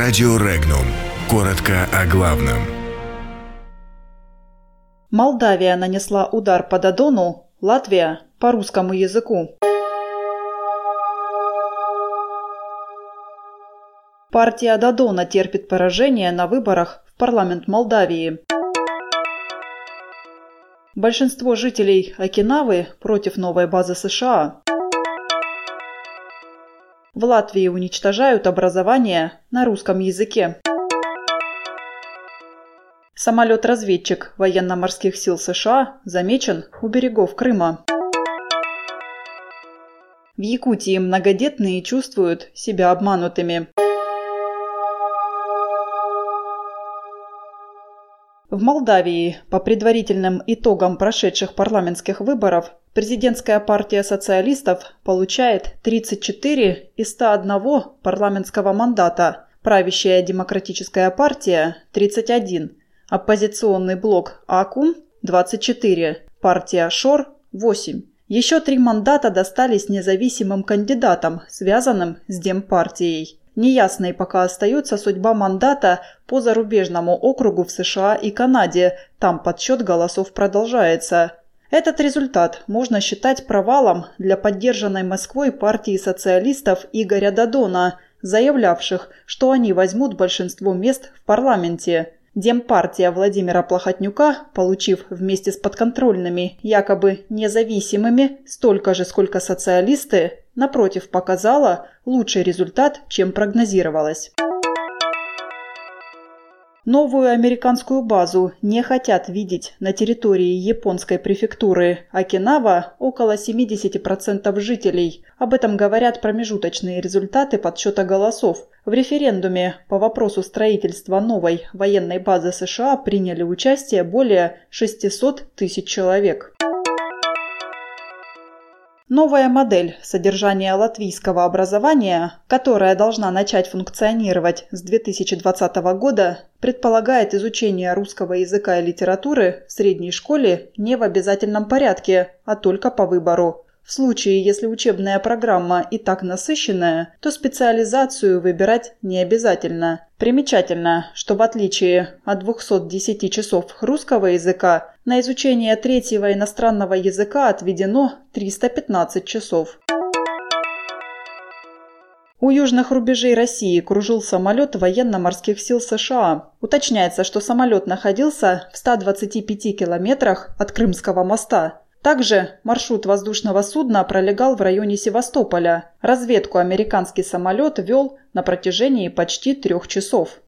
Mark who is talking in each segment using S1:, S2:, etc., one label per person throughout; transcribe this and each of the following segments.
S1: Радио Регнум. Коротко о главном.
S2: Молдавия нанесла удар по Додону, Латвия – по русскому языку. Партия Додона терпит поражение на выборах в парламент Молдавии. Большинство жителей Окинавы против новой базы США. В Латвии уничтожают образование на русском языке. Самолет-разведчик военно-морских сил США замечен у берегов Крыма. В Якутии многодетные чувствуют себя обманутыми. В Молдавии, по предварительным итогам прошедших парламентских выборов, президентская партия социалистов получает 34 из 101 парламентского мандата, правящая демократическая партия – 31, оппозиционный блок АКУМ – 24, партия ШОР – 8. Еще три мандата достались независимым кандидатам, связанным с Демпартией. Неясной пока остается судьба мандата по зарубежному округу в США и Канаде, там подсчет голосов продолжается. Этот результат можно считать провалом для поддержанной Москвой партии социалистов Игоря Дадона, заявлявших, что они возьмут большинство мест в парламенте. Демпартия Владимира Плохотнюка, получив вместе с подконтрольными, якобы независимыми, столько же, сколько социалисты, напротив, показала лучший результат, чем прогнозировалось. Новую американскую базу не хотят видеть на территории японской префектуры Окинава около 70% жителей. Об этом говорят промежуточные результаты подсчета голосов. В референдуме по вопросу строительства новой военной базы США приняли участие более 600 тысяч человек. Новая модель содержания латвийского образования, которая должна начать функционировать с 2020 года, предполагает изучение русского языка и литературы в средней школе не в обязательном порядке, а только по выбору. В случае, если учебная программа и так насыщенная, то специализацию выбирать не обязательно. Примечательно, что в отличие от 210 часов русского языка, на изучение третьего иностранного языка отведено 315 часов. У южных рубежей России кружил самолет военно-морских сил США. Уточняется, что самолет находился в 125 километрах от Крымского моста. Также маршрут воздушного судна пролегал в районе Севастополя. Разведку американский самолет вел на протяжении почти трех часов.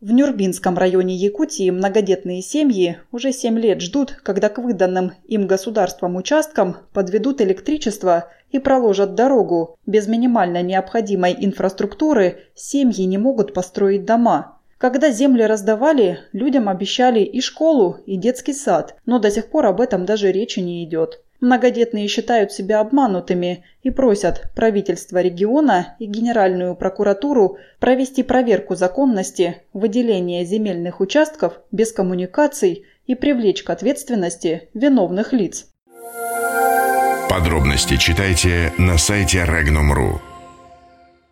S2: В Нюрбинском районе Якутии многодетные семьи уже 7 лет ждут, когда к выданным им государством участкам подведут электричество и проложат дорогу. Без минимально необходимой инфраструктуры семьи не могут построить дома. Когда земли раздавали, людям обещали и школу, и детский сад, но до сих пор об этом даже речи не идет. Многодетные считают себя обманутыми и просят правительство региона и Генеральную прокуратуру провести проверку законности выделения земельных участков без коммуникаций и привлечь к ответственности виновных лиц.
S1: Подробности читайте на сайте Regnum.ru.